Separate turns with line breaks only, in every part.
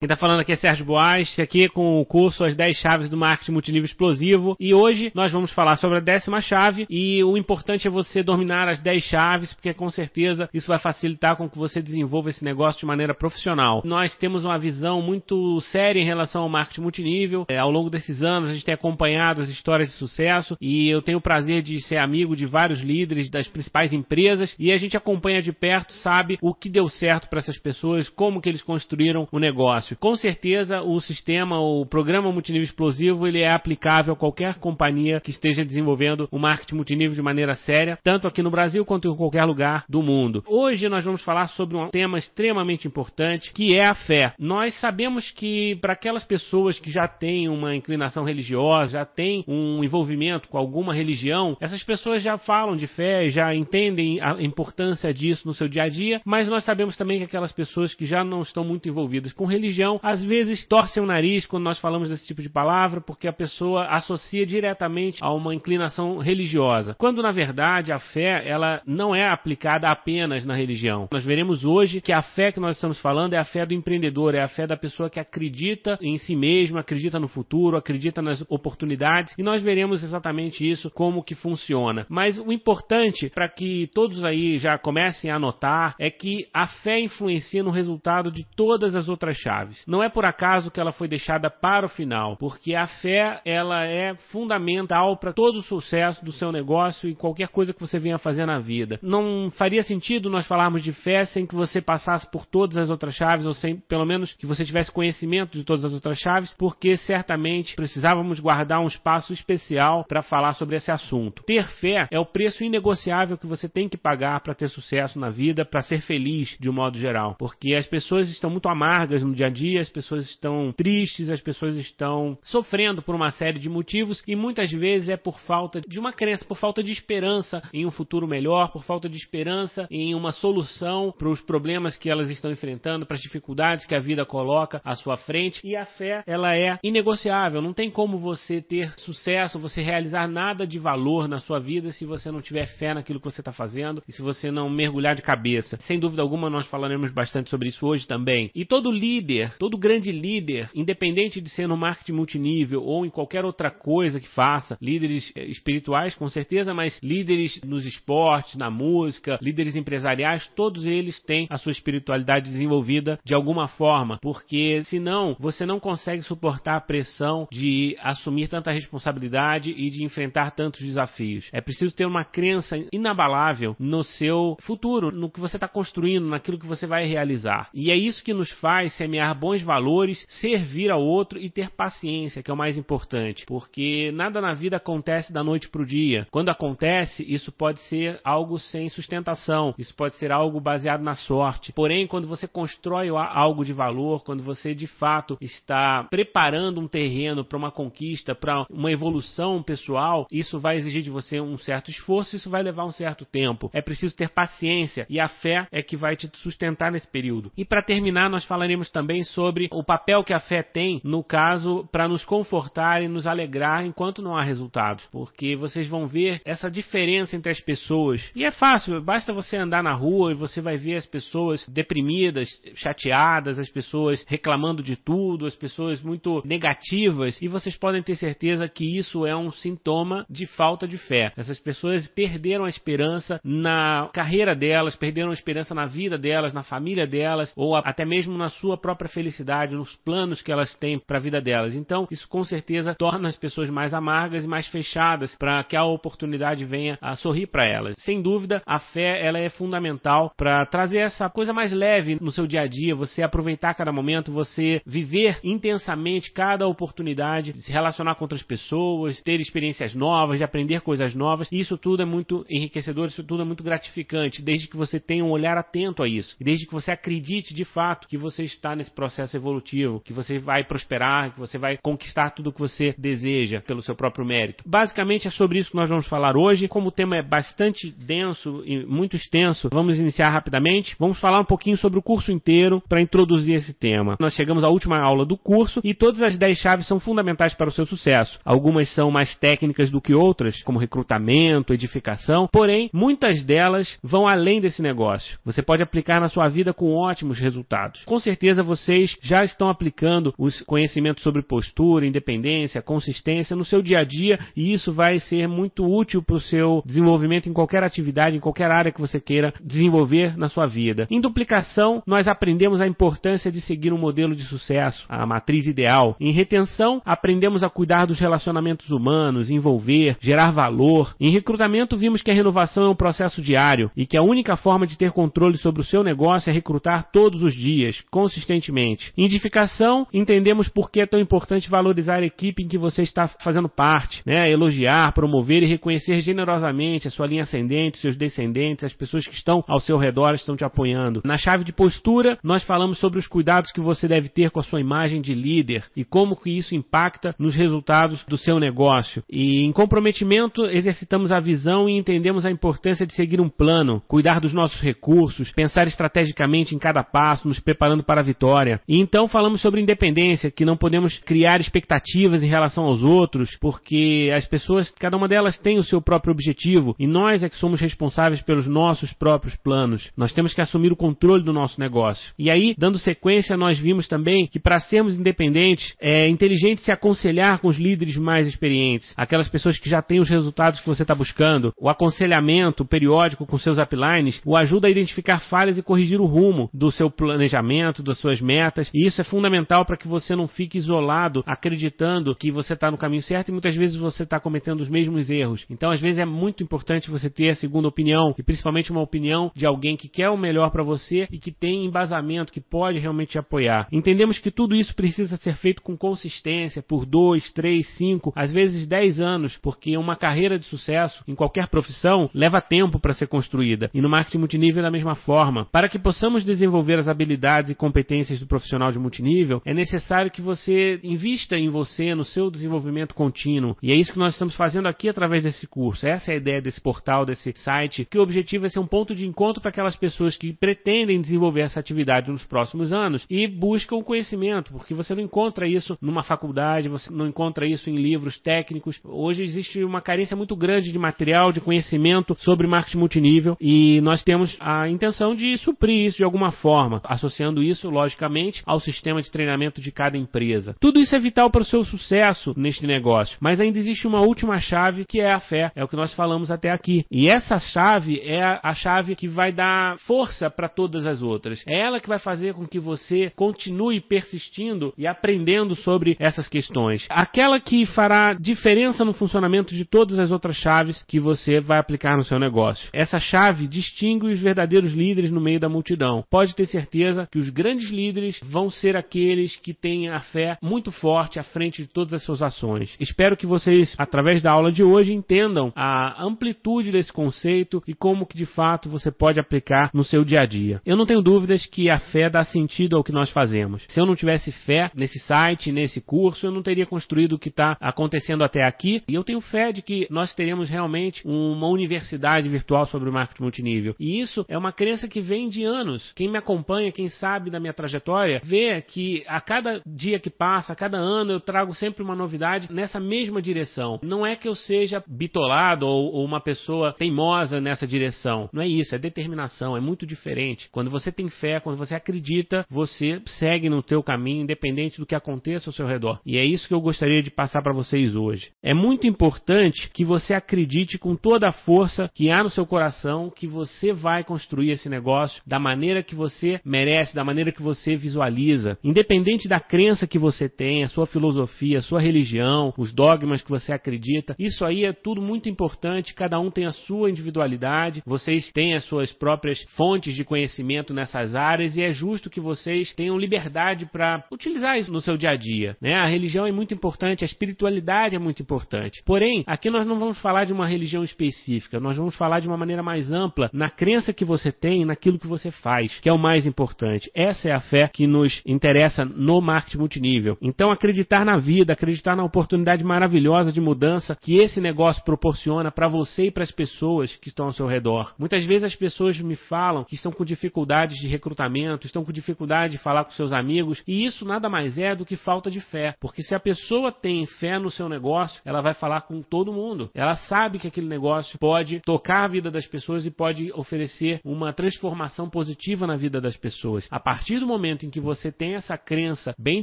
Quem está falando aqui é Sérgio Boas, aqui com o curso As 10 Chaves do Marketing Multinível Explosivo. E hoje nós vamos falar sobre a décima chave. E o importante é você dominar as 10 chaves, porque com certeza isso vai facilitar com que você desenvolva esse negócio de maneira profissional. Nós temos uma visão muito séria em relação ao marketing multinível. É, ao longo desses anos a gente tem acompanhado as histórias de sucesso e eu tenho o prazer de ser amigo de vários líderes das principais empresas e a gente acompanha de perto, sabe o que deu certo para essas pessoas, como que eles construíram o negócio negócio. Com certeza o sistema, o programa multinível explosivo, ele é aplicável a qualquer companhia que esteja desenvolvendo o marketing multinível de maneira séria, tanto aqui no Brasil quanto em qualquer lugar do mundo. Hoje nós vamos falar sobre um tema extremamente importante, que é a fé. Nós sabemos que para aquelas pessoas que já têm uma inclinação religiosa, já têm um envolvimento com alguma religião, essas pessoas já falam de fé, já entendem a importância disso no seu dia a dia, mas nós sabemos também que aquelas pessoas que já não estão muito envolvidas com religião religião, às vezes torcem o nariz quando nós falamos desse tipo de palavra, porque a pessoa associa diretamente a uma inclinação religiosa, quando na verdade a fé ela não é aplicada apenas na religião. Nós veremos hoje que a fé que nós estamos falando é a fé do empreendedor, é a fé da pessoa que acredita em si mesma, acredita no futuro, acredita nas oportunidades, e nós veremos exatamente isso como que funciona. Mas o importante para que todos aí já comecem a notar é que a fé influencia no resultado de todas as outras chaves. Chaves. Não é por acaso que ela foi deixada para o final, porque a fé ela é fundamental para todo o sucesso do seu negócio e qualquer coisa que você venha fazer na vida. Não faria sentido nós falarmos de fé sem que você passasse por todas as outras chaves ou sem pelo menos que você tivesse conhecimento de todas as outras chaves, porque certamente precisávamos guardar um espaço especial para falar sobre esse assunto. Ter fé é o preço inegociável que você tem que pagar para ter sucesso na vida, para ser feliz de um modo geral, porque as pessoas estão muito amargas no dia a dia, as pessoas estão tristes, as pessoas estão sofrendo por uma série de motivos e muitas vezes é por falta de uma crença, por falta de esperança em um futuro melhor, por falta de esperança em uma solução para os problemas que elas estão enfrentando, para as dificuldades que a vida coloca à sua frente. E a fé, ela é inegociável, não tem como você ter sucesso, você realizar nada de valor na sua vida se você não tiver fé naquilo que você está fazendo e se você não mergulhar de cabeça. Sem dúvida alguma, nós falaremos bastante sobre isso hoje também. E todo líder líder, todo grande líder, independente de ser no marketing multinível ou em qualquer outra coisa que faça, líderes eh, espirituais com certeza, mas líderes nos esportes, na música, líderes empresariais, todos eles têm a sua espiritualidade desenvolvida de alguma forma, porque senão você não consegue suportar a pressão de assumir tanta responsabilidade e de enfrentar tantos desafios. É preciso ter uma crença inabalável no seu futuro, no que você está construindo, naquilo que você vai realizar. E é isso que nos faz semear bons valores, servir ao outro e ter paciência, que é o mais importante, porque nada na vida acontece da noite para o dia. Quando acontece, isso pode ser algo sem sustentação, isso pode ser algo baseado na sorte. Porém, quando você constrói algo de valor, quando você de fato está preparando um terreno para uma conquista, para uma evolução pessoal, isso vai exigir de você um certo esforço, isso vai levar um certo tempo. É preciso ter paciência e a fé é que vai te sustentar nesse período. E para terminar, nós falaremos também sobre o papel que a fé tem, no caso, para nos confortar e nos alegrar enquanto não há resultados. Porque vocês vão ver essa diferença entre as pessoas. E é fácil, basta você andar na rua e você vai ver as pessoas deprimidas, chateadas, as pessoas reclamando de tudo, as pessoas muito negativas. E vocês podem ter certeza que isso é um sintoma de falta de fé. Essas pessoas perderam a esperança na carreira delas, perderam a esperança na vida delas, na família delas, ou até mesmo na sua própria própria felicidade, nos planos que elas têm para a vida delas. Então, isso com certeza torna as pessoas mais amargas e mais fechadas para que a oportunidade venha a sorrir para elas. Sem dúvida, a fé ela é fundamental para trazer essa coisa mais leve no seu dia a dia, você aproveitar cada momento, você viver intensamente cada oportunidade, se relacionar com outras pessoas, ter experiências novas, de aprender coisas novas. Isso tudo é muito enriquecedor, isso tudo é muito gratificante, desde que você tenha um olhar atento a isso, desde que você acredite de fato que você está nesse processo evolutivo, que você vai prosperar, que você vai conquistar tudo o que você deseja pelo seu próprio mérito. Basicamente é sobre isso que nós vamos falar hoje. Como o tema é bastante denso e muito extenso, vamos iniciar rapidamente. Vamos falar um pouquinho sobre o curso inteiro para introduzir esse tema. Nós chegamos à última aula do curso e todas as 10 chaves são fundamentais para o seu sucesso. Algumas são mais técnicas do que outras, como recrutamento, edificação, porém, muitas delas vão além desse negócio. Você pode aplicar na sua vida com ótimos resultados. Com certeza você vocês já estão aplicando os conhecimentos sobre postura, independência, consistência no seu dia a dia e isso vai ser muito útil para o seu desenvolvimento em qualquer atividade, em qualquer área que você queira desenvolver na sua vida. Em duplicação, nós aprendemos a importância de seguir um modelo de sucesso, a matriz ideal. Em retenção, aprendemos a cuidar dos relacionamentos humanos, envolver, gerar valor. Em recrutamento, vimos que a renovação é um processo diário e que a única forma de ter controle sobre o seu negócio é recrutar todos os dias, consistentemente. Em edificação, entendemos por que é tão importante valorizar a equipe em que você está fazendo parte, né? elogiar, promover e reconhecer generosamente a sua linha ascendente, seus descendentes, as pessoas que estão ao seu redor estão te apoiando. Na chave de postura, nós falamos sobre os cuidados que você deve ter com a sua imagem de líder e como que isso impacta nos resultados do seu negócio. E em comprometimento, exercitamos a visão e entendemos a importância de seguir um plano, cuidar dos nossos recursos, pensar estrategicamente em cada passo, nos preparando para a vitória. E então falamos sobre independência, que não podemos criar expectativas em relação aos outros, porque as pessoas, cada uma delas tem o seu próprio objetivo e nós é que somos responsáveis pelos nossos próprios planos. Nós temos que assumir o controle do nosso negócio. E aí, dando sequência, nós vimos também que para sermos independentes, é inteligente se aconselhar com os líderes mais experientes, aquelas pessoas que já têm os resultados que você está buscando. O aconselhamento periódico com seus uplines o ajuda a identificar falhas e corrigir o rumo do seu planejamento, das suas metas. E isso é fundamental para que você não fique isolado, acreditando que você está no caminho certo e muitas vezes você está cometendo os mesmos erros. Então, às vezes é muito importante você ter a segunda opinião e principalmente uma opinião de alguém que quer o melhor para você e que tem embasamento, que pode realmente te apoiar. Entendemos que tudo isso precisa ser feito com consistência por dois, três, cinco, às vezes dez anos, porque uma carreira de sucesso em qualquer profissão leva tempo para ser construída e no marketing multinível da mesma forma. Para que possamos desenvolver as habilidades e competências do profissional de multinível, é necessário que você invista em você, no seu desenvolvimento contínuo. E é isso que nós estamos fazendo aqui através desse curso. Essa é a ideia desse portal, desse site, que o objetivo é ser um ponto de encontro para aquelas pessoas que pretendem desenvolver essa atividade nos próximos anos e buscam conhecimento, porque você não encontra isso numa faculdade, você não encontra isso em livros técnicos. Hoje existe uma carência muito grande de material, de conhecimento sobre marketing multinível e nós temos a intenção de suprir isso de alguma forma, associando isso, logicamente, ao sistema de treinamento de cada empresa. Tudo isso é vital para o seu sucesso neste negócio, mas ainda existe uma última chave que é a fé, é o que nós falamos até aqui. E essa chave é a chave que vai dar força para todas as outras. É ela que vai fazer com que você continue persistindo e aprendendo sobre essas questões. Aquela que fará diferença no funcionamento de todas as outras chaves que você vai aplicar no seu negócio. Essa chave distingue os verdadeiros líderes no meio da multidão. Pode ter certeza que os grandes líderes vão ser aqueles que têm a fé muito forte à frente de todas as suas ações. Espero que vocês, através da aula de hoje, entendam a amplitude desse conceito e como que de fato você pode aplicar no seu dia a dia. Eu não tenho dúvidas que a fé dá sentido ao que nós fazemos. Se eu não tivesse fé nesse site, nesse curso, eu não teria construído o que está acontecendo até aqui. E eu tenho fé de que nós teremos realmente uma universidade virtual sobre o marketing multinível. E isso é uma crença que vem de anos. Quem me acompanha, quem sabe da minha trajetória, vê que a cada dia que passa, a cada ano, eu trago sempre uma novidade nessa mesma direção. Não é que eu seja bitolado ou, ou uma pessoa teimosa nessa direção. Não é isso, é determinação, é muito diferente. Quando você tem fé, quando você acredita, você segue no teu caminho, independente do que aconteça ao seu redor. E é isso que eu gostaria de passar para vocês hoje. É muito importante que você acredite com toda a força que há no seu coração que você vai construir esse negócio da maneira que você merece, da maneira que você visualiza. Independente da crença que você tem, a sua filosofia, a sua religião, os dogmas que você acredita, isso aí é tudo muito importante. Cada um tem a sua individualidade, vocês têm as suas próprias fontes de conhecimento nessas áreas e é justo que vocês tenham liberdade para utilizar isso no seu dia a dia. Né? A religião é muito importante, a espiritualidade é muito importante. Porém, aqui nós não vamos falar de uma religião específica, nós vamos falar de uma maneira mais ampla na crença que você tem, naquilo que você faz, que é o mais importante. Essa é a fé que nos interessa no marketing multinível. Então, acreditar na vida, acreditar na oportunidade maravilhosa de mudança que esse negócio proporciona para você e para as pessoas que estão ao seu redor. Muitas vezes as pessoas me falam que estão com dificuldades de recrutamento, estão com dificuldade de falar com seus amigos, e isso nada mais é do que falta de fé. Porque se a pessoa tem fé no seu negócio, ela vai falar com todo mundo. Ela sabe que aquele negócio pode tocar a vida das pessoas e pode oferecer uma transformação positiva na vida das pessoas. A partir do momento momento em que você tem essa crença bem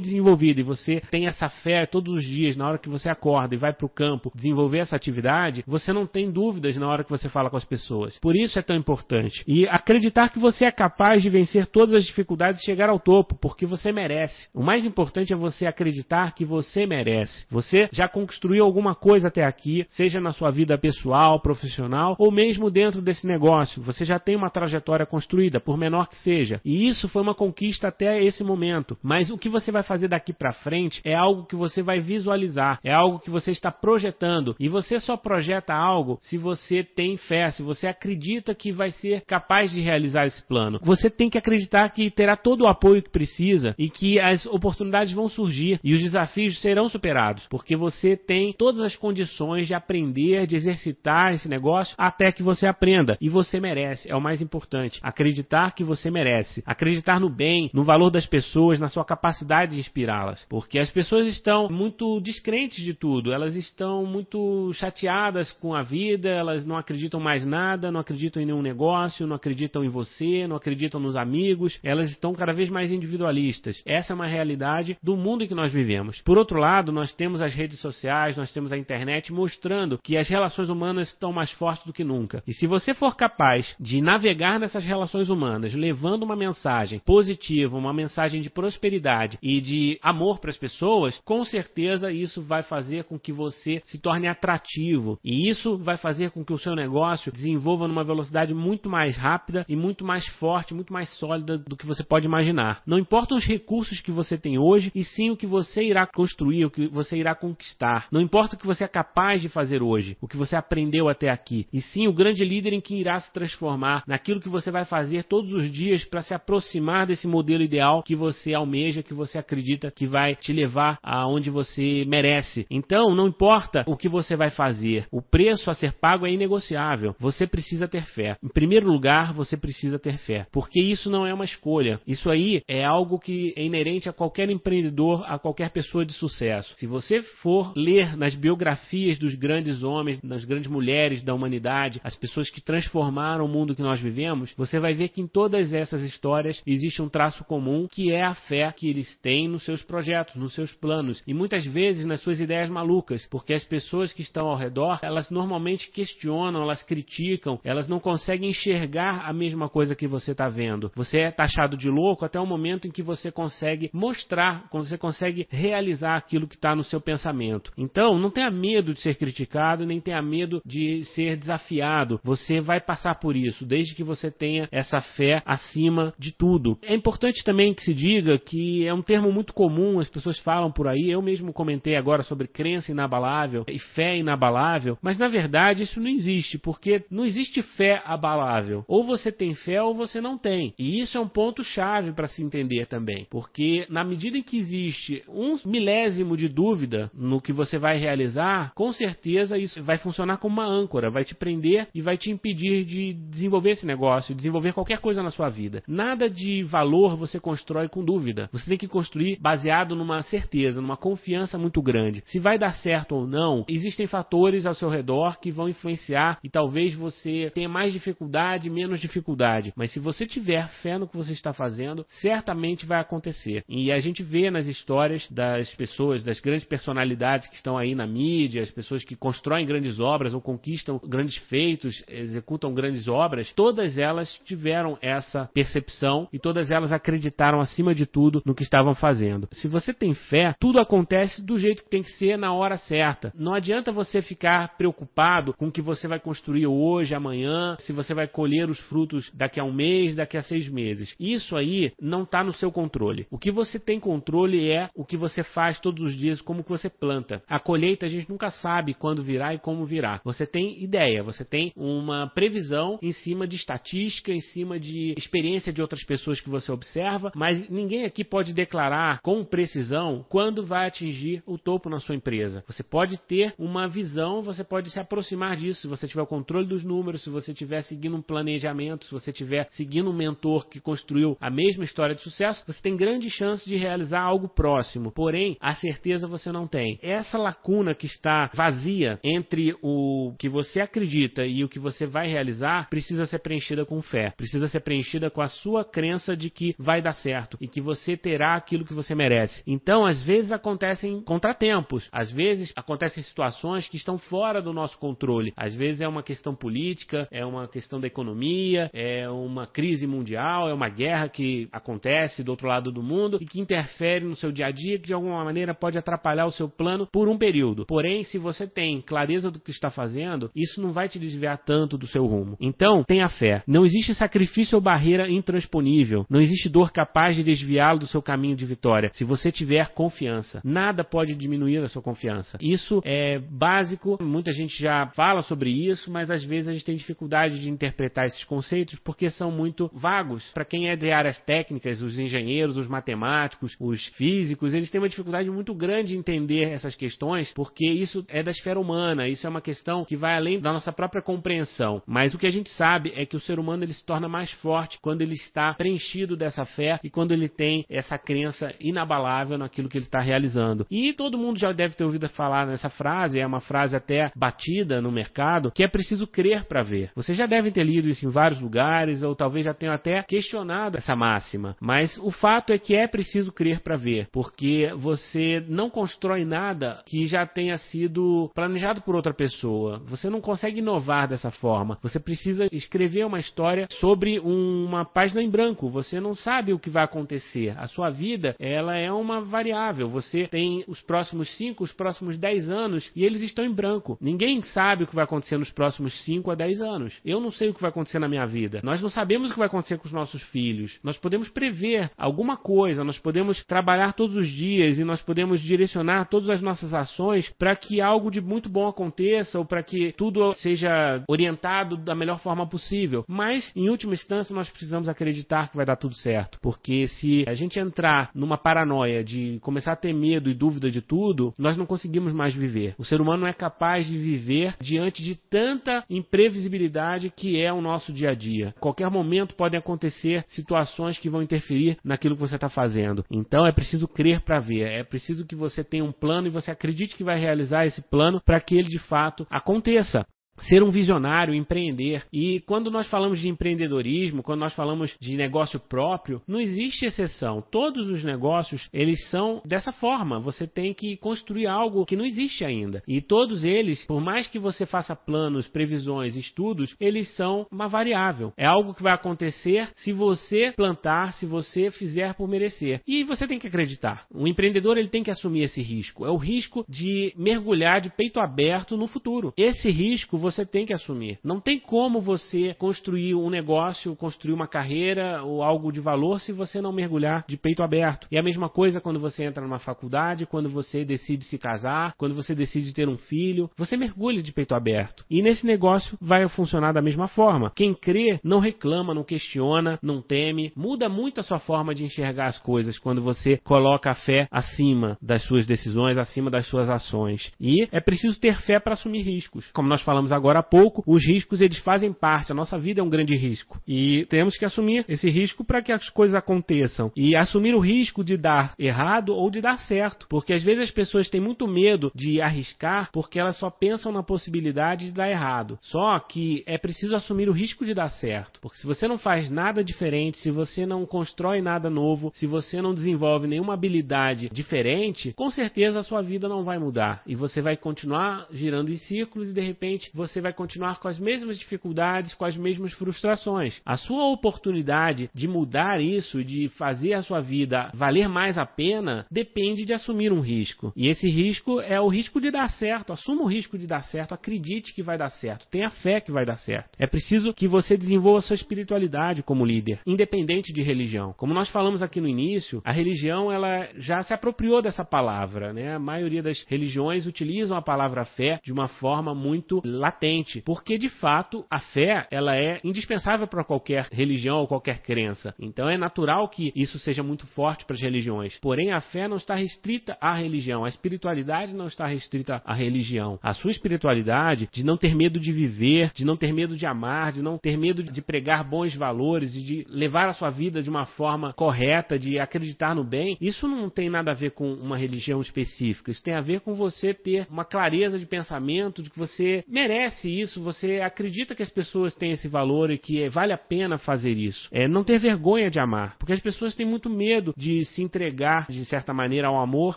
desenvolvida e você tem essa fé todos os dias, na hora que você acorda e vai para o campo desenvolver essa atividade, você não tem dúvidas na hora que você fala com as pessoas. Por isso é tão importante. E acreditar que você é capaz de vencer todas as dificuldades e chegar ao topo, porque você merece. O mais importante é você acreditar que você merece. Você já construiu alguma coisa até aqui, seja na sua vida pessoal, profissional ou mesmo dentro desse negócio. Você já tem uma trajetória construída, por menor que seja. E isso foi uma conquista até esse momento. Mas o que você vai fazer daqui para frente é algo que você vai visualizar, é algo que você está projetando. E você só projeta algo se você tem fé, se você acredita que vai ser capaz de realizar esse plano. Você tem que acreditar que terá todo o apoio que precisa e que as oportunidades vão surgir e os desafios serão superados, porque você tem todas as condições de aprender, de exercitar esse negócio até que você aprenda. E você merece, é o mais importante. Acreditar que você merece. Acreditar no bem, no valor das pessoas, na sua capacidade de inspirá-las. Porque as pessoas estão muito descrentes de tudo, elas estão muito chateadas com a vida, elas não acreditam mais nada, não acreditam em nenhum negócio, não acreditam em você, não acreditam nos amigos, elas estão cada vez mais individualistas. Essa é uma realidade do mundo em que nós vivemos. Por outro lado, nós temos as redes sociais, nós temos a internet mostrando que as relações humanas estão mais fortes do que nunca. E se você for capaz de navegar nessas relações humanas, levando uma mensagem positiva, uma mensagem de prosperidade e de amor para as pessoas, com certeza isso vai fazer com que você se torne atrativo. E isso vai fazer com que o seu negócio desenvolva numa velocidade muito mais rápida e muito mais forte, muito mais sólida do que você pode imaginar. Não importam os recursos que você tem hoje, e sim o que você irá construir, o que você irá conquistar. Não importa o que você é capaz de fazer hoje, o que você aprendeu até aqui, e sim o grande líder em que irá se transformar, naquilo que você vai fazer todos os dias para se aproximar desse modelo ideal que você almeja, que você acredita que vai te levar aonde você merece. Então, não importa o que você vai fazer, o preço a ser pago é inegociável. Você precisa ter fé. Em primeiro lugar, você precisa ter fé, porque isso não é uma escolha. Isso aí é algo que é inerente a qualquer empreendedor, a qualquer pessoa de sucesso. Se você for ler nas biografias dos grandes homens, das grandes mulheres da humanidade, as pessoas que transformaram o mundo que nós vivemos, você vai ver que em todas essas histórias existe um traço comum que é a fé que eles têm nos seus projetos, nos seus planos e muitas vezes nas suas ideias malucas, porque as pessoas que estão ao redor, elas normalmente questionam, elas criticam, elas não conseguem enxergar a mesma coisa que você está vendo. Você é taxado de louco até o momento em que você consegue mostrar, quando você consegue realizar aquilo que está no seu pensamento. Então, não tenha medo de ser criticado, nem tenha medo de ser desafiado. Você vai passar por isso, desde que você tenha essa fé acima de tudo. É importante também que se diga que é um termo muito comum, as pessoas falam por aí. Eu mesmo comentei agora sobre crença inabalável e fé inabalável, mas na verdade isso não existe, porque não existe fé abalável. Ou você tem fé ou você não tem. E isso é um ponto chave para se entender também, porque na medida em que existe um milésimo de dúvida no que você vai realizar, com certeza isso vai funcionar como uma âncora, vai te prender e vai te impedir de desenvolver esse negócio, desenvolver qualquer coisa na sua vida. Nada de valor você constrói com dúvida. Você tem que construir baseado numa certeza, numa confiança muito grande. Se vai dar certo ou não, existem fatores ao seu redor que vão influenciar e talvez você tenha mais dificuldade, menos dificuldade. Mas se você tiver fé no que você está fazendo, certamente vai acontecer. E a gente vê nas histórias das pessoas, das grandes personalidades que estão aí na mídia, as pessoas que constroem grandes obras ou conquistam grandes feitos, executam grandes obras, todas elas tiveram essa percepção e todas elas acreditaram acima de tudo no que estavam fazendo. Se você tem fé, tudo acontece do jeito que tem que ser na hora certa. Não adianta você ficar preocupado com o que você vai construir hoje, amanhã, se você vai colher os frutos daqui a um mês, daqui a seis meses. Isso aí não está no seu controle. O que você tem controle é o que você faz todos os dias, como que você planta. A colheita a gente nunca sabe quando virá e como virá. Você tem ideia, você tem uma previsão em cima de estatística, em cima de experiência de outras pessoas que você observa, mas ninguém aqui pode declarar com precisão quando vai atingir o topo na sua empresa. Você pode ter uma visão, você pode se aproximar disso, se você tiver o controle dos números, se você estiver seguindo um planejamento, se você estiver seguindo um mentor que construiu a mesma história de sucesso, você tem grande chance de realizar algo próximo. Porém, a certeza você não tem. Essa lacuna que está vazia entre o que você acredita e o que você vai realizar precisa ser preenchida com fé. Precisa ser preenchida com a sua crença de que vai dar certo e que você terá aquilo que você merece. Então, às vezes acontecem contratempos, às vezes acontecem situações que estão fora do nosso controle. Às vezes é uma questão política, é uma questão da economia, é uma crise mundial, é uma guerra que acontece do outro lado do mundo e que interfere no seu dia a dia, que de alguma maneira pode atrapalhar o seu plano por um período. Porém, se você tem clareza do que está fazendo, isso não vai te desviar tanto do seu rumo. Então, tenha fé. Não existe sacrifício ou barreira intransponível. Não existe dor capaz de desviá-lo do seu caminho de vitória. Se você tiver confiança, nada pode diminuir a sua confiança. Isso é básico. Muita gente já fala sobre isso, mas às vezes a gente tem dificuldade de interpretar esses conceitos porque são muito vagos. Para quem é de áreas técnicas, os engenheiros, os matemáticos, os físicos, eles têm uma dificuldade muito grande de entender essas questões porque isso é da esfera humana. Isso é uma questão que vai além da nossa própria compreensão. Mas o que a gente sabe é que o ser humano ele se torna mais forte quando ele está preenchido dessa fé e quando ele tem essa crença inabalável naquilo que ele está realizando. E todo mundo já deve ter ouvido falar nessa frase, é uma frase até batida no mercado, que é preciso crer para ver. Vocês já devem ter lido isso em vários lugares, ou talvez já tenham até questionado essa máxima. Mas o fato é que é preciso crer para ver, porque você não constrói nada que já tenha sido planejado por outra pessoa. Você não consegue inovar dessa forma. Você precisa escrever uma história sobre uma página em branco. Você não sabe o que vai acontecer. A sua vida, ela é uma variável. Você tem os próximos 5, os próximos 10 anos e eles estão em branco. Ninguém sabe o que vai acontecer nos próximos 5 a 10 anos. Eu não sei o que vai acontecer na minha vida. Nós não sabemos o que vai acontecer com os nossos filhos. Nós podemos prever alguma coisa, nós podemos trabalhar todos os dias e nós podemos direcionar todas as nossas ações para que algo de muito bom aconteça ou para que tudo seja orientado da melhor forma possível. Mas, em última instância, nós precisamos acreditar que vai dar tudo certo. Porque se a gente entrar numa paranoia de começar a ter medo e dúvida de tudo, nós não conseguimos mais viver. O ser humano não é capaz de viver diante de tanta imprevisibilidade que é o nosso dia a dia. Qualquer momento podem acontecer situações que vão interferir naquilo que você está fazendo. Então é preciso crer para ver. É preciso que você tenha um plano e você acredite que vai realizar esse plano para que ele de fato aconteça ser um visionário, empreender. E quando nós falamos de empreendedorismo, quando nós falamos de negócio próprio, não existe exceção. Todos os negócios, eles são dessa forma. Você tem que construir algo que não existe ainda. E todos eles, por mais que você faça planos, previsões, estudos, eles são uma variável. É algo que vai acontecer se você plantar, se você fizer por merecer. E você tem que acreditar. O empreendedor, ele tem que assumir esse risco. É o risco de mergulhar de peito aberto no futuro. Esse risco você tem que assumir. Não tem como você construir um negócio, construir uma carreira ou algo de valor se você não mergulhar de peito aberto. E a mesma coisa quando você entra numa faculdade, quando você decide se casar, quando você decide ter um filho, você mergulha de peito aberto. E nesse negócio vai funcionar da mesma forma. Quem crê não reclama, não questiona, não teme, muda muito a sua forma de enxergar as coisas quando você coloca a fé acima das suas decisões, acima das suas ações. E é preciso ter fé para assumir riscos. Como nós falamos agora há pouco, os riscos eles fazem parte, a nossa vida é um grande risco. E temos que assumir esse risco para que as coisas aconteçam. E assumir o risco de dar errado ou de dar certo. Porque às vezes as pessoas têm muito medo de arriscar porque elas só pensam na possibilidade de dar errado. Só que é preciso assumir o risco de dar certo. Porque se você não faz nada diferente, se você não constrói nada novo, se você não desenvolve nenhuma habilidade diferente, com certeza a sua vida não vai mudar. E você vai continuar girando em círculos e de repente você você vai continuar com as mesmas dificuldades, com as mesmas frustrações. A sua oportunidade de mudar isso, de fazer a sua vida valer mais a pena, depende de assumir um risco. E esse risco é o risco de dar certo. Assuma o risco de dar certo, acredite que vai dar certo, tenha fé que vai dar certo. É preciso que você desenvolva sua espiritualidade como líder, independente de religião. Como nós falamos aqui no início, a religião ela já se apropriou dessa palavra, né? A maioria das religiões utilizam a palavra fé de uma forma muito latente latente, porque de fato a fé ela é indispensável para qualquer religião ou qualquer crença. Então é natural que isso seja muito forte para as religiões. Porém a fé não está restrita à religião, a espiritualidade não está restrita à religião. A sua espiritualidade de não ter medo de viver, de não ter medo de amar, de não ter medo de pregar bons valores e de levar a sua vida de uma forma correta, de acreditar no bem, isso não tem nada a ver com uma religião específica. Isso tem a ver com você ter uma clareza de pensamento de que você merece reconhece isso, você acredita que as pessoas têm esse valor e que vale a pena fazer isso. É não ter vergonha de amar, porque as pessoas têm muito medo de se entregar de certa maneira ao amor,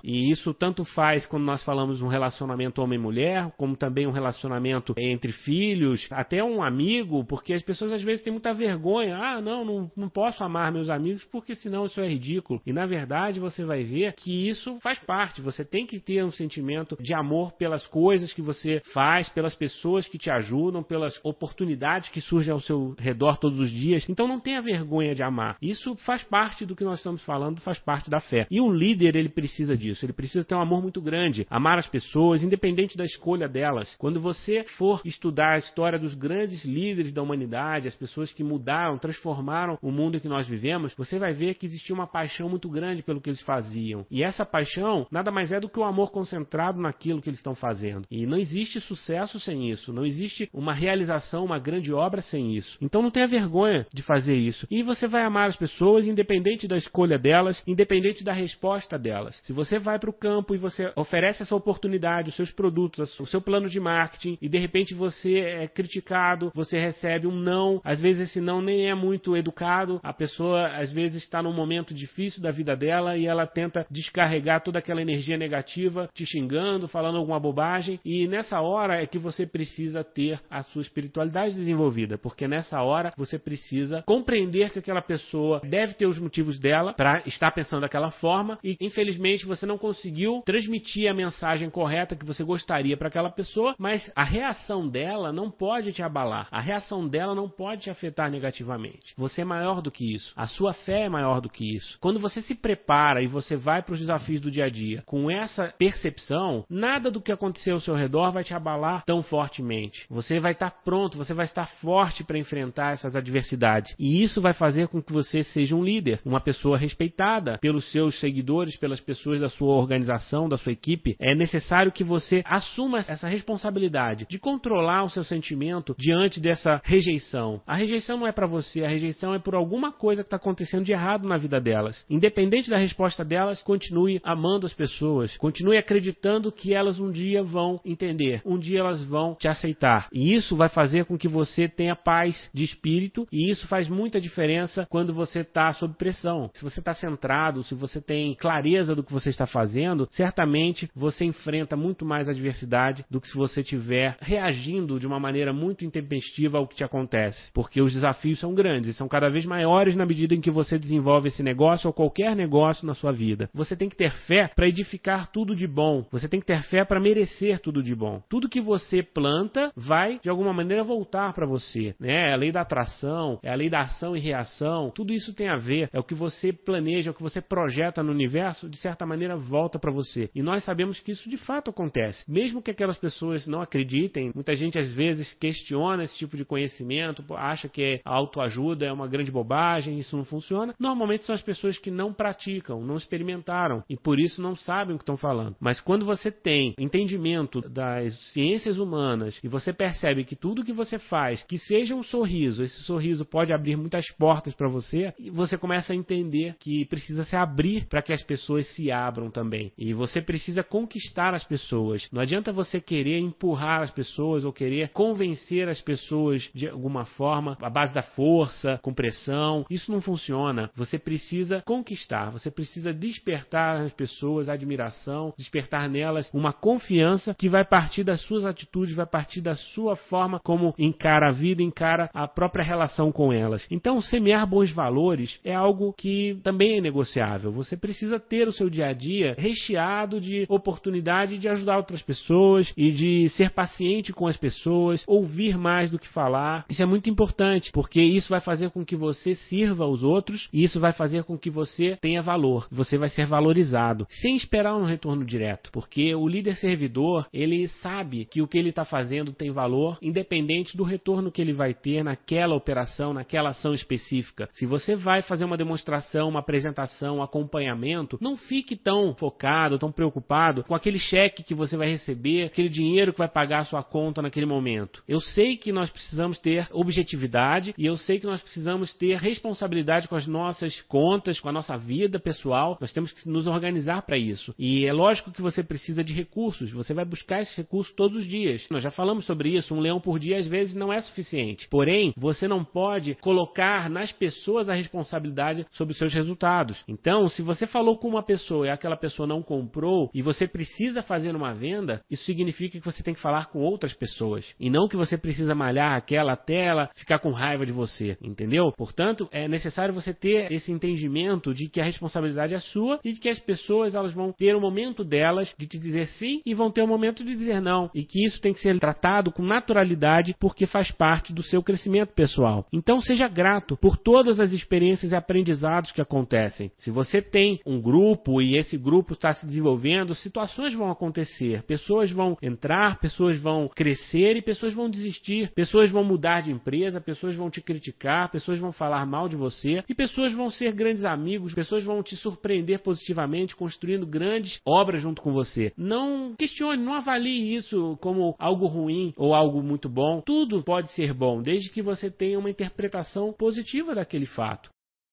e isso tanto faz quando nós falamos um relacionamento homem-mulher, como também um relacionamento entre filhos, até um amigo, porque as pessoas às vezes têm muita vergonha. Ah, não, não, não posso amar meus amigos porque senão isso é ridículo. E na verdade você vai ver que isso faz parte. Você tem que ter um sentimento de amor pelas coisas que você faz, pelas pessoas que te ajudam, pelas oportunidades que surgem ao seu redor todos os dias. Então não tenha vergonha de amar. Isso faz parte do que nós estamos falando, faz parte da fé. E um líder, ele precisa disso. Ele precisa ter um amor muito grande, amar as pessoas, independente da escolha delas. Quando você for estudar a história dos grandes líderes da humanidade, as pessoas que mudaram, transformaram o mundo em que nós vivemos, você vai ver que existia uma paixão muito grande pelo que eles faziam. E essa paixão nada mais é do que o amor concentrado naquilo que eles estão fazendo. E não existe sucesso sem isso, não existe uma realização, uma grande obra sem isso. Então não tenha vergonha de fazer isso. E você vai amar as pessoas independente da escolha delas, independente da resposta delas. Se você vai para o campo e você oferece essa oportunidade, os seus produtos, o seu plano de marketing e de repente você é criticado, você recebe um não, às vezes esse não nem é muito educado, a pessoa às vezes está num momento difícil da vida dela e ela tenta descarregar toda aquela energia negativa, te xingando, falando alguma bobagem, e nessa hora é que você precisa ter a sua espiritualidade desenvolvida, porque nessa hora você precisa compreender que aquela pessoa deve ter os motivos dela para estar pensando daquela forma e infelizmente você não conseguiu transmitir a mensagem correta que você gostaria para aquela pessoa, mas a reação dela não pode te abalar, a reação dela não pode te afetar negativamente. Você é maior do que isso, a sua fé é maior do que isso. Quando você se prepara e você vai para os desafios do dia a dia com essa percepção, nada do que aconteceu ao seu redor vai te abalar tão fortemente. Você vai estar pronto, você vai estar forte para enfrentar essas adversidades. E isso vai fazer com que você seja um líder, uma pessoa respeitada pelos seus seguidores, pelas pessoas da sua organização, da sua equipe. É necessário que você assuma essa responsabilidade de controlar o seu sentimento diante dessa rejeição. A rejeição não é para você, a rejeição é por alguma coisa que está acontecendo de errado na vida delas. Independente da resposta delas, continue amando as pessoas, continue acreditando que elas um dia vão entender, um dia elas vão te aceitar. E isso vai fazer com que você tenha paz de espírito, e isso faz muita diferença quando você está sob pressão. Se você está centrado, se você tem clareza do que você está fazendo, certamente você enfrenta muito mais adversidade do que se você estiver reagindo de uma maneira muito intempestiva ao que te acontece. Porque os desafios são grandes, são cada vez maiores na medida em que você desenvolve esse negócio ou qualquer negócio na sua vida. Você tem que ter fé para edificar tudo de bom. Você tem que ter fé para merecer tudo de bom. Tudo que você planta vai de alguma maneira voltar para você, né? É a lei da atração, é a lei da ação e reação. Tudo isso tem a ver, é o que você planeja, é o que você projeta no universo, de certa maneira volta para você. E nós sabemos que isso de fato acontece. Mesmo que aquelas pessoas não acreditem, muita gente às vezes questiona esse tipo de conhecimento, acha que a autoajuda é uma grande bobagem, isso não funciona. Normalmente são as pessoas que não praticam, não experimentaram e por isso não sabem o que estão falando. Mas quando você tem entendimento das ciências humanas e você percebe que tudo que você faz, que seja um sorriso, esse sorriso pode abrir muitas portas para você, e você começa a entender que precisa se abrir para que as pessoas se abram também. E você precisa conquistar as pessoas. Não adianta você querer empurrar as pessoas ou querer convencer as pessoas de alguma forma, à base da força, com pressão. Isso não funciona. Você precisa conquistar, você precisa despertar as pessoas admiração, despertar nelas uma confiança que vai partir das suas atitudes, vai partir da sua forma como encara a vida, encara a própria relação com elas. Então, semear bons valores é algo que também é negociável. Você precisa ter o seu dia a dia recheado de oportunidade de ajudar outras pessoas e de ser paciente com as pessoas, ouvir mais do que falar. Isso é muito importante, porque isso vai fazer com que você sirva aos outros e isso vai fazer com que você tenha valor. Você vai ser valorizado, sem esperar um retorno direto, porque o líder servidor, ele sabe que o que ele está fazendo tem valor, independente do retorno que ele vai ter naquela operação, naquela ação específica. Se você vai fazer uma demonstração, uma apresentação, um acompanhamento, não fique tão focado, tão preocupado com aquele cheque que você vai receber, aquele dinheiro que vai pagar a sua conta naquele momento. Eu sei que nós precisamos ter objetividade e eu sei que nós precisamos ter responsabilidade com as nossas contas, com a nossa vida pessoal. Nós temos que nos organizar para isso. E é lógico que você precisa de recursos. Você vai buscar esses recursos todos os dias. Nós já falamos sobre isso, um leão por dia às vezes não é suficiente. Porém, você não pode colocar nas pessoas a responsabilidade sobre os seus resultados. Então, se você falou com uma pessoa e aquela pessoa não comprou e você precisa fazer uma venda, isso significa que você tem que falar com outras pessoas e não que você precisa malhar aquela até ela ficar com raiva de você, entendeu? Portanto, é necessário você ter esse entendimento de que a responsabilidade é sua e de que as pessoas elas vão ter o momento delas de te dizer sim e vão ter o momento de dizer não e que isso tem que ser tratado com naturalidade porque faz parte do seu crescimento pessoal. Então seja grato por todas as experiências e aprendizados que acontecem. Se você tem um grupo e esse grupo está se desenvolvendo, situações vão acontecer, pessoas vão entrar, pessoas vão crescer e pessoas vão desistir, pessoas vão mudar de empresa, pessoas vão te criticar, pessoas vão falar mal de você e pessoas vão ser grandes amigos, pessoas vão te surpreender positivamente, construindo grandes obras junto com você. Não questione, não avalie isso como algo ruim ou algo muito bom. Tudo pode ser bom, desde que você tenha uma interpretação positiva daquele fato.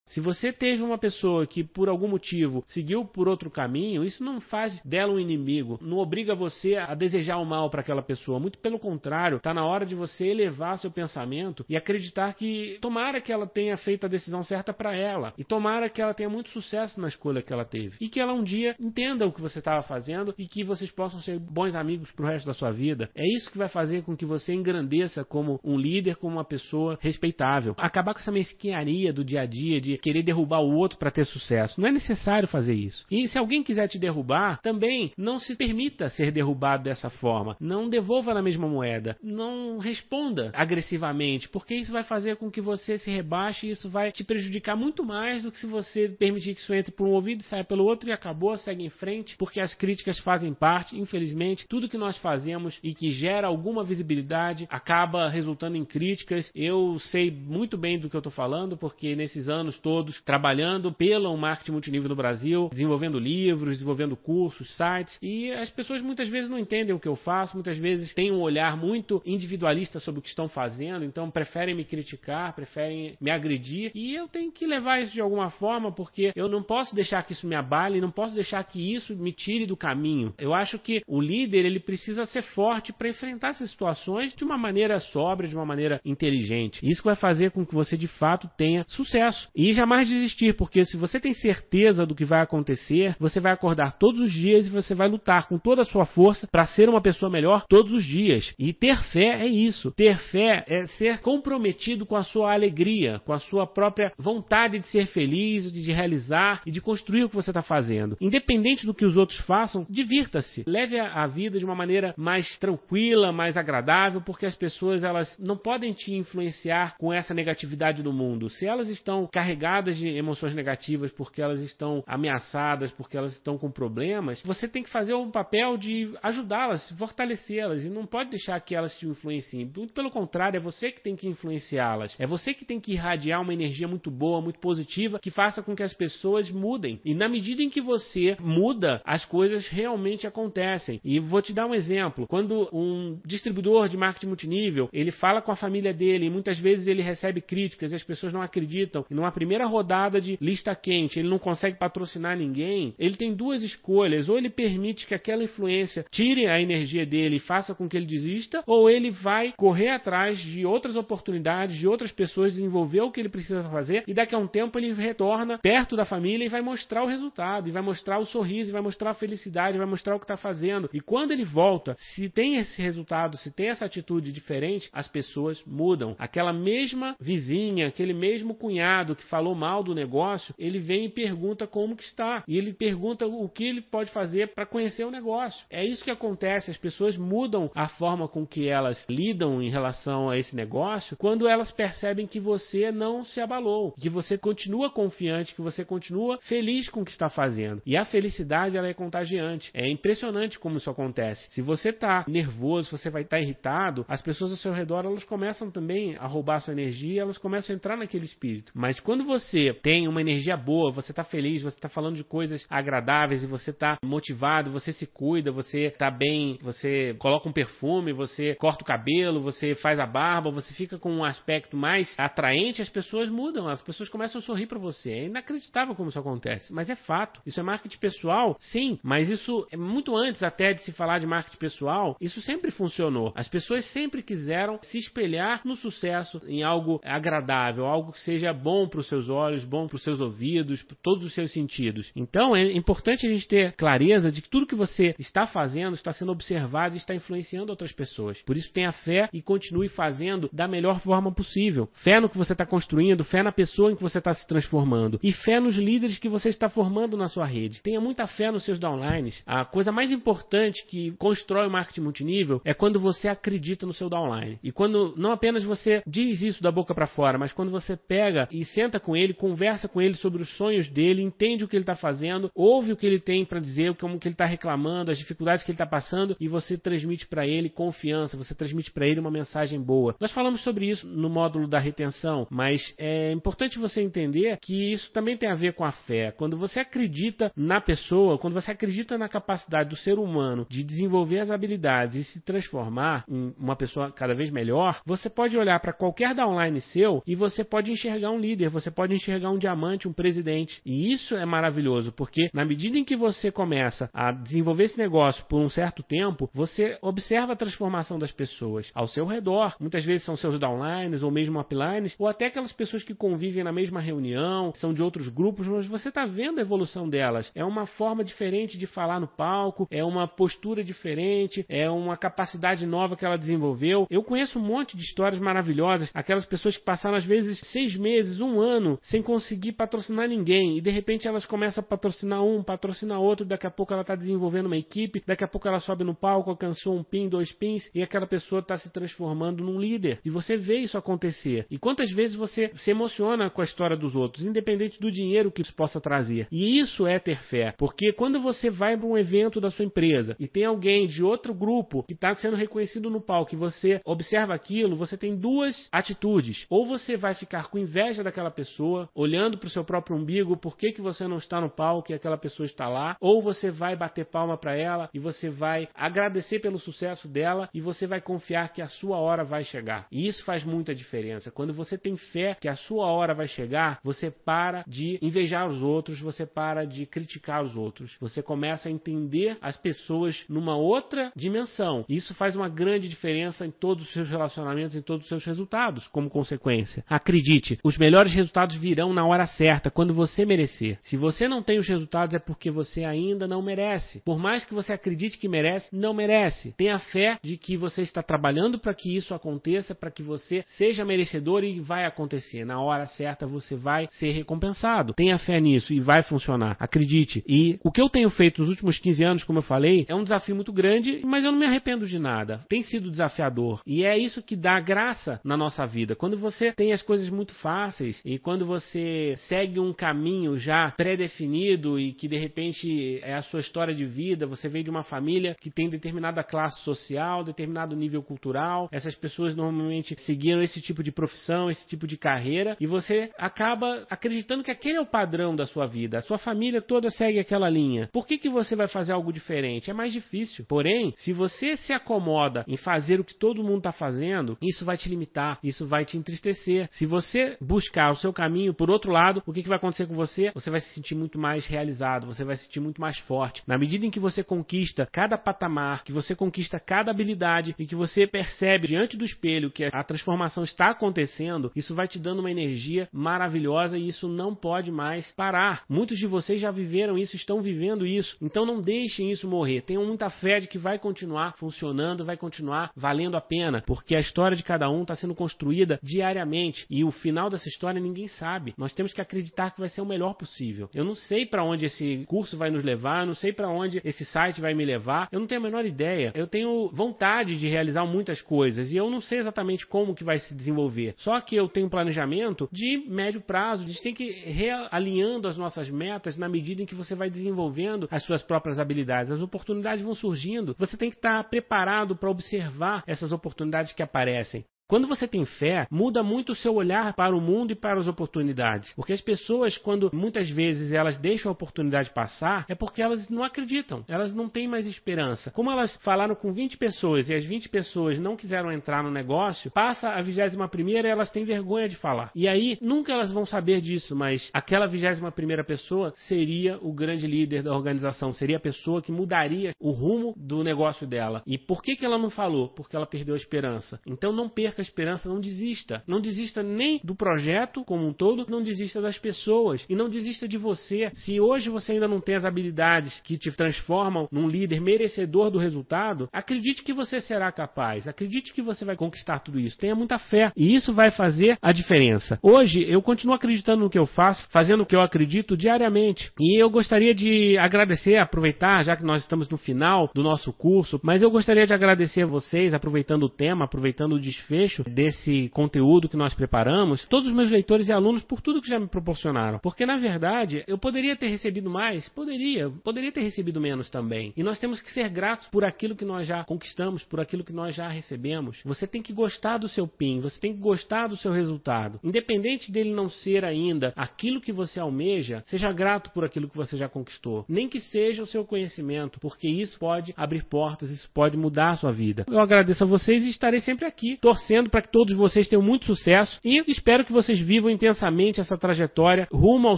Se você teve uma pessoa que por algum motivo seguiu por outro caminho, isso não faz dela um inimigo, não obriga você a desejar o mal para aquela pessoa. Muito pelo contrário, está na hora de você elevar seu pensamento e acreditar que tomara que ela tenha feito a decisão certa para ela e tomara que ela tenha muito sucesso na escolha que ela teve e que ela um dia entenda o que você estava fazendo e que vocês possam ser bons amigos para o resto da sua vida. É isso que vai fazer com que você engrandeça como um líder, como uma pessoa respeitável. Acabar com essa mesquinharia do dia a dia de querer derrubar o outro para ter sucesso. Não é necessário fazer isso. E se alguém quiser te derrubar, também não se permita ser derrubado dessa forma. Não devolva na mesma moeda. Não responda agressivamente, porque isso vai fazer com que você se rebaixe e isso vai te prejudicar muito mais do que se você permitir que isso entre por um ouvido e saia pelo outro e acabou, segue em frente, porque as críticas fazem parte, infelizmente, tudo que nós fazemos e que gera alguma visibilidade acaba resultando em críticas. Eu sei muito bem do que eu estou falando, porque nesses anos todos trabalhando pelo marketing multinível no Brasil, desenvolvendo livros, desenvolvendo cursos, sites, e as pessoas muitas vezes não entendem o que eu faço, muitas vezes têm um olhar muito individualista sobre o que estão fazendo, então preferem me criticar, preferem me agredir, e eu tenho que levar isso de alguma forma, porque eu não posso deixar que isso me abale, não posso deixar que isso me tire do caminho. Eu acho que o líder ele precisa ser forte para enfrentar essas situações de uma maneira sóbria, de uma maneira inteligente. Isso vai fazer com que você de fato tenha sucesso. E jamais desistir, porque se você tem certeza do que vai acontecer, você vai acordar todos os dias e você vai lutar com toda a sua força para ser uma pessoa melhor todos os dias. E ter fé é isso. Ter fé é ser comprometido com a sua alegria, com a sua própria vontade de ser feliz, de realizar e de construir o que você está fazendo. Independente do que os outros façam, divirta-se. Leve a vida de uma maneira mais tranquila, mais agradável, porque as pessoas elas não podem te influenciar com essa negatividade do mundo. Se elas estão carregadas carregadas de emoções negativas porque elas estão ameaçadas, porque elas estão com problemas, você tem que fazer um papel de ajudá-las, fortalecê-las e não pode deixar que elas te influenciem. Muito pelo contrário, é você que tem que influenciá-las. É você que tem que irradiar uma energia muito boa, muito positiva, que faça com que as pessoas mudem. E na medida em que você muda, as coisas realmente acontecem. E vou te dar um exemplo. Quando um distribuidor de marketing multinível, ele fala com a família dele e muitas vezes ele recebe críticas e as pessoas não acreditam. E numa primeira primeira rodada de lista quente, ele não consegue patrocinar ninguém, ele tem duas escolhas. Ou ele permite que aquela influência tire a energia dele e faça com que ele desista, ou ele vai correr atrás de outras oportunidades, de outras pessoas, desenvolver o que ele precisa fazer, e daqui a um tempo ele retorna perto da família e vai mostrar o resultado, e vai mostrar o sorriso, e vai mostrar a felicidade, vai mostrar o que está fazendo. E quando ele volta, se tem esse resultado, se tem essa atitude diferente, as pessoas mudam. Aquela mesma vizinha, aquele mesmo cunhado que falou falou mal do negócio, ele vem e pergunta como que está. E ele pergunta o que ele pode fazer para conhecer o negócio. É isso que acontece, as pessoas mudam a forma com que elas lidam em relação a esse negócio quando elas percebem que você não se abalou, que você continua confiante, que você continua feliz com o que está fazendo. E a felicidade ela é contagiante. É impressionante como isso acontece. Se você está nervoso, você vai estar tá irritado, as pessoas ao seu redor elas começam também a roubar sua energia, elas começam a entrar naquele espírito. Mas quando você tem uma energia boa, você está feliz, você está falando de coisas agradáveis e você está motivado, você se cuida, você está bem, você coloca um perfume, você corta o cabelo, você faz a barba, você fica com um aspecto mais atraente, as pessoas mudam, as pessoas começam a sorrir para você. É inacreditável como isso acontece, mas é fato. Isso é marketing pessoal, sim, mas isso é muito antes até de se falar de marketing pessoal, isso sempre funcionou. As pessoas sempre quiseram se espelhar no sucesso, em algo agradável, algo que seja bom para os seus olhos, bom para os seus ouvidos, para todos os seus sentidos. Então é importante a gente ter clareza de que tudo que você está fazendo está sendo observado e está influenciando outras pessoas. Por isso tenha fé e continue fazendo da melhor forma possível. Fé no que você está construindo, fé na pessoa em que você está se transformando e fé nos líderes que você está formando na sua rede. Tenha muita fé nos seus downlines. A coisa mais importante que constrói o marketing multinível é quando você acredita no seu downline. E quando não apenas você diz isso da boca para fora, mas quando você pega e senta com ele, conversa com ele sobre os sonhos dele, entende o que ele está fazendo, ouve o que ele tem para dizer, como que ele está reclamando, as dificuldades que ele está passando e você transmite para ele confiança, você transmite para ele uma mensagem boa. Nós falamos sobre isso no módulo da retenção, mas é importante você entender que isso também tem a ver com a fé. Quando você acredita na pessoa, quando você acredita na capacidade do ser humano de desenvolver as habilidades e se transformar em uma pessoa cada vez melhor, você pode olhar para qualquer downline seu e você pode enxergar um líder, você pode enxergar um diamante, um presidente. E isso é maravilhoso, porque na medida em que você começa a desenvolver esse negócio por um certo tempo, você observa a transformação das pessoas ao seu redor. Muitas vezes são seus downlines ou mesmo uplines, ou até aquelas pessoas que convivem na mesma reunião, são de outros grupos, mas você está vendo a evolução delas. É uma forma diferente de falar no palco, é uma postura diferente, é uma capacidade nova que ela desenvolveu. Eu conheço um monte de histórias maravilhosas, aquelas pessoas que passaram às vezes seis meses, um ano, sem conseguir patrocinar ninguém, e de repente elas começam a patrocinar um, patrocinar outro, daqui a pouco ela está desenvolvendo uma equipe, daqui a pouco ela sobe no palco, alcançou um pin, dois pins, e aquela pessoa está se transformando num líder. E você vê isso acontecer. E quantas vezes você se emociona com a história dos outros, independente do dinheiro que isso possa trazer. E isso é ter fé, porque quando você vai para um evento da sua empresa e tem alguém de outro grupo que está sendo reconhecido no palco e você observa aquilo, você tem duas atitudes. Ou você vai ficar com inveja daquela pessoa, olhando para o seu próprio umbigo, por que, que você não está no palco e aquela pessoa está lá, ou você vai bater palma para ela e você vai agradecer pelo sucesso dela e você vai confiar que a sua hora vai chegar. E isso faz muita diferença. Quando você tem fé que a sua hora vai chegar, você para de invejar os outros, você para de criticar os outros. Você começa a entender as pessoas numa outra dimensão. Isso faz uma grande diferença em todos os seus relacionamentos, em todos os seus resultados, como consequência. Acredite, os melhores resultados virão na hora certa, quando você merecer. Se você não tem os resultados é porque você ainda não merece. Por mais que você acredite que merece, não merece. Tenha fé de que você está trabalhando para que isso aconteça, para que você seja merecedor e vai acontecer. Na hora certa você vai ser recompensado. Tenha fé nisso e vai funcionar. Acredite. E o que eu tenho feito nos últimos 15 anos, como eu falei, é um desafio muito grande, mas eu não me arrependo de nada. Tem sido desafiador. E é isso que dá graça na nossa vida. Quando você tem as coisas muito fáceis e quando você segue um caminho já pré-definido e que de repente é a sua história de vida, você vem de uma família que tem determinada classe social, determinado nível cultural, essas pessoas normalmente seguiram esse tipo de profissão, esse tipo de carreira, e você acaba acreditando que aquele é o padrão da sua vida. A sua família toda segue aquela linha. Por que, que você vai fazer algo diferente? É mais difícil. Porém, se você se acomoda em fazer o que todo mundo está fazendo, isso vai te limitar, isso vai te entristecer. Se você buscar o seu caminho por outro lado, o que, que vai acontecer com você? Você vai se sentir muito mais realizado, você vai se sentir muito mais forte. Na medida em que você conquista cada patamar, que você conquista cada habilidade e que você percebe diante do espelho que a transformação está acontecendo, isso vai te dando uma energia maravilhosa e isso não pode mais parar. Muitos de vocês já viveram isso, estão vivendo isso. Então não deixem isso morrer. Tenham muita fé de que vai continuar funcionando, vai continuar valendo a pena, porque a história de cada um está sendo construída diariamente e o final dessa história ninguém sabe. Nós temos que acreditar que vai ser o melhor possível. Eu não sei para onde esse curso vai nos levar, não sei para onde esse site vai me levar, eu não tenho a menor ideia. Eu tenho vontade de realizar muitas coisas e eu não sei exatamente como que vai se desenvolver. Só que eu tenho um planejamento de médio prazo, a gente tem que ir realinhando as nossas metas na medida em que você vai desenvolvendo as suas próprias habilidades. As oportunidades vão surgindo, você tem que estar preparado para observar essas oportunidades que aparecem. Quando você tem fé, muda muito o seu olhar para o mundo e para as oportunidades. Porque as pessoas, quando muitas vezes elas deixam a oportunidade passar, é porque elas não acreditam, elas não têm mais esperança. Como elas falaram com 20 pessoas e as 20 pessoas não quiseram entrar no negócio, passa a 21 primeira e elas têm vergonha de falar. E aí nunca elas vão saber disso, mas aquela 21 primeira pessoa seria o grande líder da organização, seria a pessoa que mudaria o rumo do negócio dela. E por que, que ela não falou? Porque ela perdeu a esperança. Então não perca a esperança, não desista. Não desista nem do projeto como um todo, não desista das pessoas e não desista de você. Se hoje você ainda não tem as habilidades que te transformam num líder merecedor do resultado, acredite que você será capaz. Acredite que você vai conquistar tudo isso. Tenha muita fé e isso vai fazer a diferença. Hoje eu continuo acreditando no que eu faço, fazendo o que eu acredito diariamente. E eu gostaria de agradecer, aproveitar, já que nós estamos no final do nosso curso, mas eu gostaria de agradecer a vocês, aproveitando o tema, aproveitando o desfecho desse conteúdo que nós preparamos, todos os meus leitores e alunos por tudo que já me proporcionaram. Porque na verdade, eu poderia ter recebido mais, poderia, poderia ter recebido menos também. E nós temos que ser gratos por aquilo que nós já conquistamos, por aquilo que nós já recebemos. Você tem que gostar do seu PIN, você tem que gostar do seu resultado. Independente dele não ser ainda aquilo que você almeja, seja grato por aquilo que você já conquistou. Nem que seja o seu conhecimento, porque isso pode abrir portas, isso pode mudar a sua vida. Eu agradeço a vocês e estarei sempre aqui, torcendo para que todos vocês tenham muito sucesso e espero que vocês vivam intensamente essa trajetória rumo ao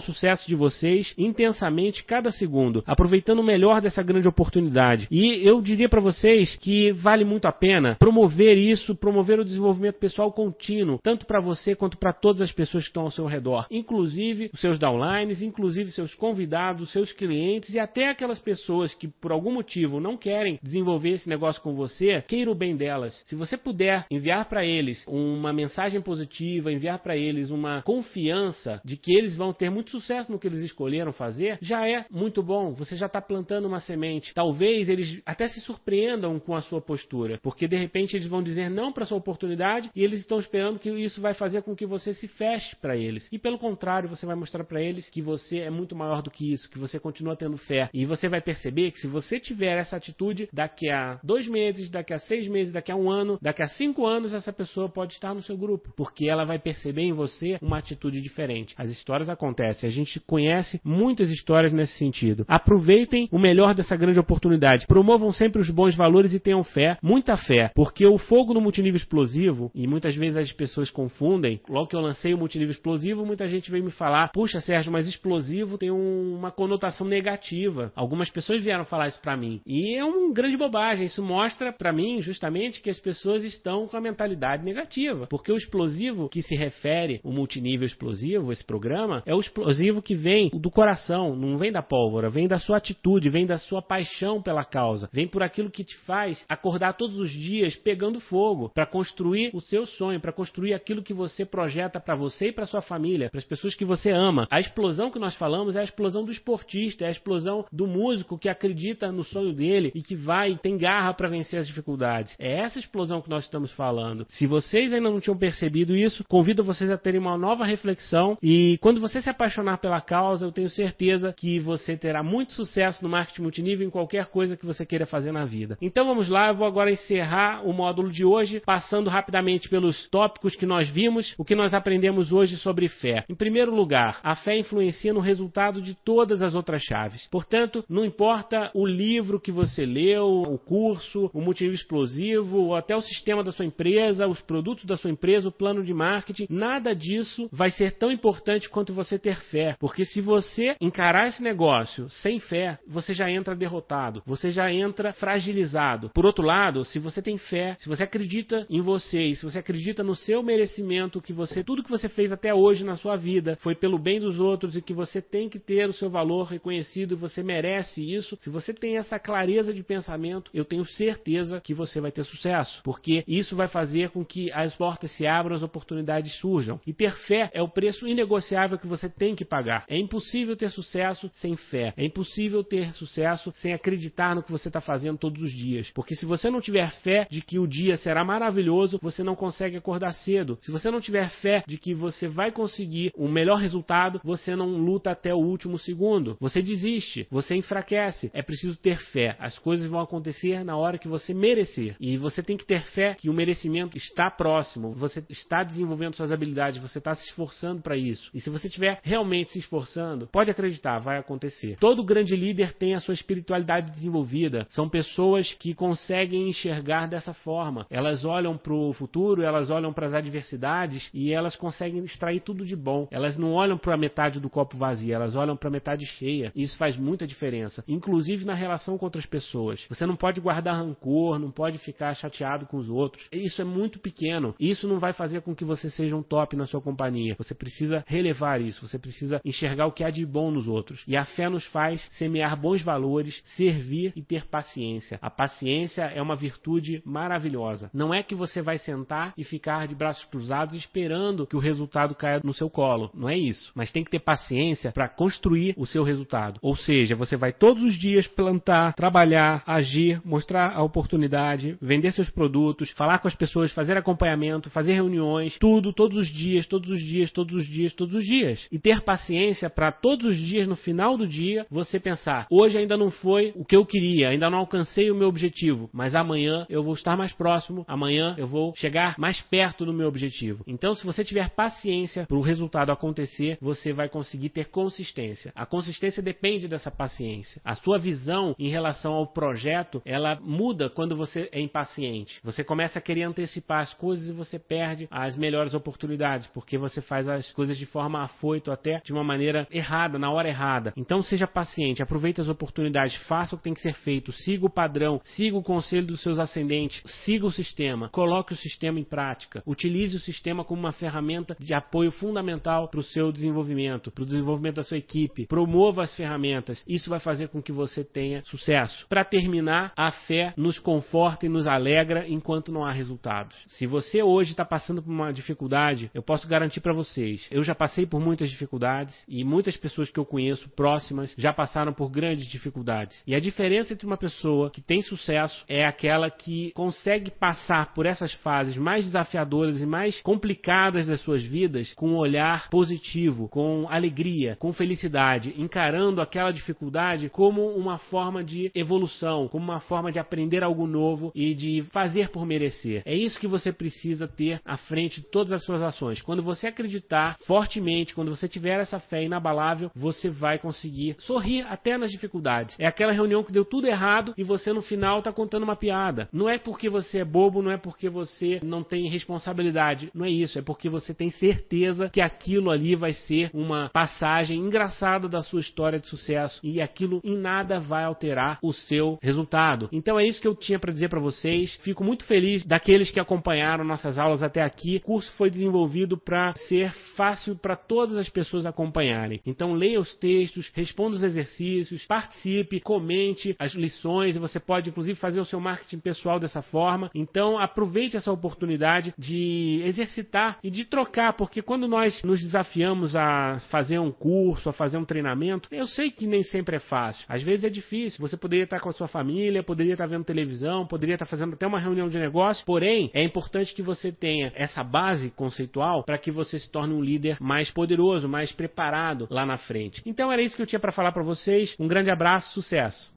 sucesso de vocês, intensamente cada segundo, aproveitando o melhor dessa grande oportunidade. E eu diria para vocês que vale muito a pena promover isso, promover o desenvolvimento pessoal contínuo, tanto para você quanto para todas as pessoas que estão ao seu redor, inclusive os seus downlines, inclusive seus convidados, seus clientes e até aquelas pessoas que por algum motivo não querem desenvolver esse negócio com você, queira o bem delas. Se você puder enviar para eles uma mensagem positiva, enviar para eles uma confiança de que eles vão ter muito sucesso no que eles escolheram fazer, já é muito bom. Você já está plantando uma semente. Talvez eles até se surpreendam com a sua postura, porque de repente eles vão dizer não para sua oportunidade e eles estão esperando que isso vai fazer com que você se feche para eles. E pelo contrário, você vai mostrar para eles que você é muito maior do que isso, que você continua tendo fé. E você vai perceber que se você tiver essa atitude, daqui a dois meses, daqui a seis meses, daqui a um ano, daqui a cinco anos, essa pessoa pode estar no seu grupo, porque ela vai perceber em você uma atitude diferente. As histórias acontecem, a gente conhece muitas histórias nesse sentido. Aproveitem o melhor dessa grande oportunidade. Promovam sempre os bons valores e tenham fé, muita fé, porque o fogo no multinível explosivo, e muitas vezes as pessoas confundem, logo que eu lancei o multinível explosivo, muita gente veio me falar: Puxa, Sérgio, mas explosivo tem um, uma conotação negativa. Algumas pessoas vieram falar isso para mim. E é uma grande bobagem. Isso mostra para mim justamente que as pessoas estão com a mentalidade negativa. Porque o explosivo que se refere, o multinível explosivo, esse programa, é o explosivo que vem do coração, não vem da pólvora, vem da sua atitude, vem da sua paixão pela causa, vem por aquilo que te faz acordar todos os dias pegando fogo para construir o seu sonho, para construir aquilo que você projeta para você e para sua família, para as pessoas que você ama. A explosão que nós falamos é a explosão do esportista, é a explosão do músico que acredita no sonho dele e que vai tem garra para vencer as dificuldades. É essa explosão que nós estamos falando. Se vocês ainda não tinham percebido isso, convido vocês a terem uma nova reflexão e quando você se apaixonar pela causa, eu tenho certeza que você terá muito sucesso no marketing multinível em qualquer coisa que você queira fazer na vida. Então vamos lá, eu vou agora encerrar o módulo de hoje, passando rapidamente pelos tópicos que nós vimos, o que nós aprendemos hoje sobre fé. Em primeiro lugar, a fé influencia no resultado de todas as outras chaves. Portanto, não importa o livro que você leu, o curso, o motivo explosivo, ou até o sistema da sua empresa, os produtos da sua empresa, o plano de marketing, nada disso vai ser tão importante quanto você ter fé. Porque se você encarar esse negócio sem fé, você já entra derrotado, você já entra fragilizado. Por outro lado, se você tem fé, se você acredita em você, e se você acredita no seu merecimento, que você tudo que você fez até hoje na sua vida foi pelo bem dos outros e que você tem que ter o seu valor reconhecido e você merece isso. Se você tem essa clareza de pensamento, eu tenho certeza que você vai ter sucesso, porque isso vai fazer com que as portas se abram, as oportunidades surjam. E ter fé é o preço inegociável que você tem que pagar. É impossível ter sucesso sem fé. É impossível ter sucesso sem acreditar no que você está fazendo todos os dias. Porque se você não tiver fé de que o dia será maravilhoso, você não consegue acordar cedo. Se você não tiver fé de que você vai conseguir um melhor resultado, você não luta até o último segundo. Você desiste, você enfraquece. É preciso ter fé. As coisas vão acontecer na hora que você merecer. E você tem que ter fé que o merecimento está próximo, você está desenvolvendo suas habilidades, você está se esforçando para isso. E se você estiver realmente se esforçando, pode acreditar, vai acontecer. Todo grande líder tem a sua espiritualidade desenvolvida. São pessoas que conseguem enxergar dessa forma. Elas olham para o futuro, elas olham para as adversidades e elas conseguem extrair tudo de bom. Elas não olham para a metade do copo vazio, elas olham para a metade cheia. E isso faz muita diferença, inclusive na relação com outras pessoas. Você não pode guardar rancor, não pode ficar chateado com os outros. Isso é muito pequeno. Isso não vai fazer com que você seja um top na sua companhia. Você precisa relevar isso, você precisa enxergar o que há de bom nos outros. E a fé nos faz semear bons valores, servir e ter paciência. A paciência é uma virtude maravilhosa. Não é que você vai sentar e ficar de braços cruzados esperando que o resultado caia no seu colo. Não é isso. Mas tem que ter paciência para construir o seu resultado. Ou seja, você vai todos os dias plantar, trabalhar, agir, mostrar a oportunidade, vender seus produtos, falar com as pessoas, fazer acompanhamento, fazer reuniões, tudo, todos os dias, todos os dias, todos os dias, todos os dias. E ter paciência para todos os dias, no final do dia, você pensar: hoje ainda não foi o que eu queria, ainda não alcancei o meu objetivo, mas amanhã eu vou estar mais próximo, amanhã eu vou chegar mais perto do meu objetivo. Então, se você tiver paciência para o resultado acontecer, você vai conseguir ter consistência. A consistência depende dessa paciência. A sua visão em relação ao projeto, ela muda quando você é impaciente. Você começa a querer antecipar as coisas e você perde as melhores oportunidades, porque você faz as coisas de forma afoito, até de uma maneira errada, na hora errada. Então seja paciente, aproveite as oportunidades, faça o que tem que ser feito, siga o padrão, siga o conselho dos seus ascendentes, siga o sistema, coloque o sistema em prática, utilize o sistema como uma ferramenta de apoio fundamental para o seu desenvolvimento, para o desenvolvimento da sua equipe. Promova as ferramentas. Isso vai fazer com que você tenha sucesso. Para terminar, a fé nos conforta e nos alegra enquanto não há resultados. Se você hoje está passando por uma dificuldade, eu posso garantir para vocês, eu já passei por muitas dificuldades e muitas pessoas que eu conheço próximas já passaram por grandes dificuldades. E a diferença entre uma pessoa que tem sucesso é aquela que consegue passar por essas fases mais desafiadoras e mais complicadas das suas vidas com um olhar positivo, com alegria, com felicidade, encarando aquela dificuldade como uma forma de evolução, como uma forma de aprender algo novo e de fazer por merecer. É isso que você precisa ter à frente de todas as suas ações. Quando você acreditar fortemente, quando você tiver essa fé inabalável, você vai conseguir sorrir até nas dificuldades. É aquela reunião que deu tudo errado e você no final está contando uma piada. Não é porque você é bobo, não é porque você não tem responsabilidade, não é isso, é porque você tem certeza que aquilo ali vai ser uma passagem engraçada da sua história de sucesso e aquilo em nada vai alterar o seu resultado. Então é isso que eu tinha para dizer para vocês. Fico muito feliz daqueles que acompanharam nossas aulas até aqui. O curso foi desenvolvido para ser fácil para todas as pessoas acompanharem. Então leia os textos, responda os exercícios, participe, comente as lições você pode inclusive fazer o seu marketing pessoal dessa forma. Então aproveite essa oportunidade de exercitar e de trocar, porque quando nós nos desafiamos a fazer um curso, a fazer um treinamento, eu sei que nem sempre é fácil. Às vezes é difícil. Você poderia estar com a sua família, poderia estar vendo televisão, poderia estar fazendo até uma reunião de negócio. Porém, é importante que você tenha essa base conceitual para que você se torne um líder mais poderoso, mais preparado lá na frente. Então era isso que eu tinha para falar para vocês. Um grande abraço, sucesso.